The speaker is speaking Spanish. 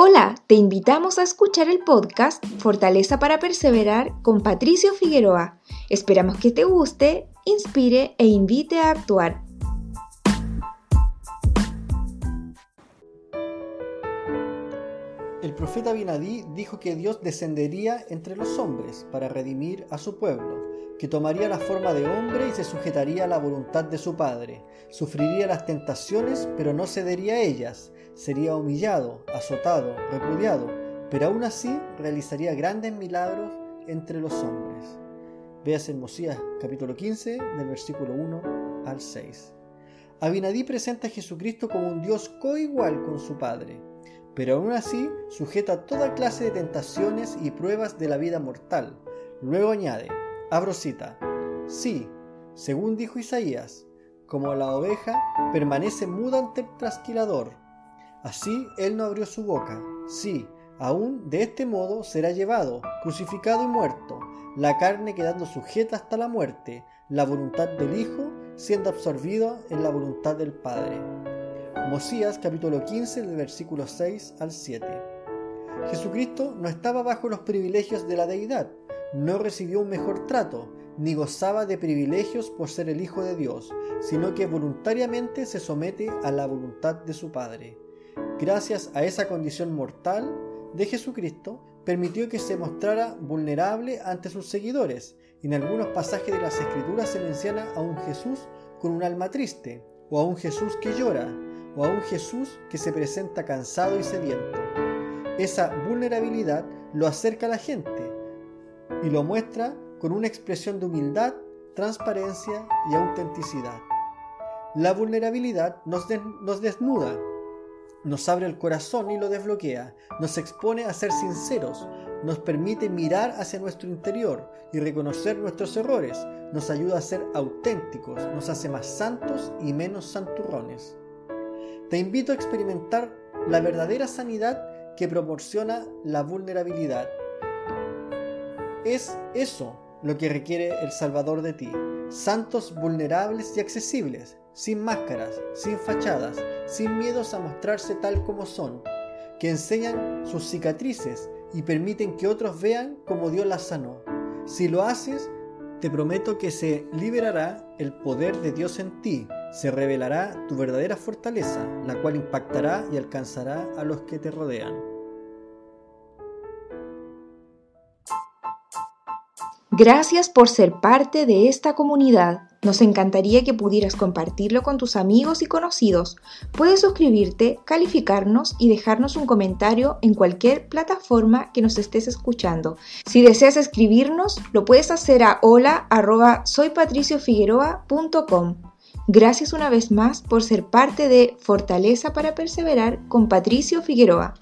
Hola, te invitamos a escuchar el podcast Fortaleza para Perseverar con Patricio Figueroa. Esperamos que te guste, inspire e invite a actuar. El profeta Binadí dijo que Dios descendería entre los hombres para redimir a su pueblo, que tomaría la forma de hombre y se sujetaría a la voluntad de su Padre, sufriría las tentaciones pero no cedería a ellas, sería humillado, azotado, repudiado, pero aún así realizaría grandes milagros entre los hombres. Veas en Mosías capítulo 15 del versículo 1 al 6. Abinadí presenta a Jesucristo como un Dios coigual con su Padre, pero aún así sujeta toda clase de tentaciones y pruebas de la vida mortal. Luego añade, abro cita, sí, según dijo Isaías, como la oveja permanece muda ante el trasquilador, Así él no abrió su boca. Sí, aún de este modo será llevado, crucificado y muerto, la carne quedando sujeta hasta la muerte, la voluntad del Hijo siendo absorbida en la voluntad del Padre. Mosías capítulo 15 del versículo 6 al 7. Jesucristo no estaba bajo los privilegios de la deidad, no recibió un mejor trato, ni gozaba de privilegios por ser el Hijo de Dios, sino que voluntariamente se somete a la voluntad de su Padre gracias a esa condición mortal de Jesucristo, permitió que se mostrara vulnerable ante sus seguidores. En algunos pasajes de las Escrituras se menciona a un Jesús con un alma triste, o a un Jesús que llora, o a un Jesús que se presenta cansado y sediento. Esa vulnerabilidad lo acerca a la gente y lo muestra con una expresión de humildad, transparencia y autenticidad. La vulnerabilidad nos, nos desnuda, nos abre el corazón y lo desbloquea, nos expone a ser sinceros, nos permite mirar hacia nuestro interior y reconocer nuestros errores, nos ayuda a ser auténticos, nos hace más santos y menos santurrones. Te invito a experimentar la verdadera sanidad que proporciona la vulnerabilidad. Es eso lo que requiere el Salvador de ti, santos vulnerables y accesibles, sin máscaras, sin fachadas, sin miedos a mostrarse tal como son, que enseñan sus cicatrices y permiten que otros vean cómo Dios las sanó. Si lo haces, te prometo que se liberará el poder de Dios en ti, se revelará tu verdadera fortaleza, la cual impactará y alcanzará a los que te rodean. Gracias por ser parte de esta comunidad. Nos encantaría que pudieras compartirlo con tus amigos y conocidos. Puedes suscribirte, calificarnos y dejarnos un comentario en cualquier plataforma que nos estés escuchando. Si deseas escribirnos, lo puedes hacer a hola@soypatriciofigueroa.com. Gracias una vez más por ser parte de Fortaleza para Perseverar con Patricio Figueroa.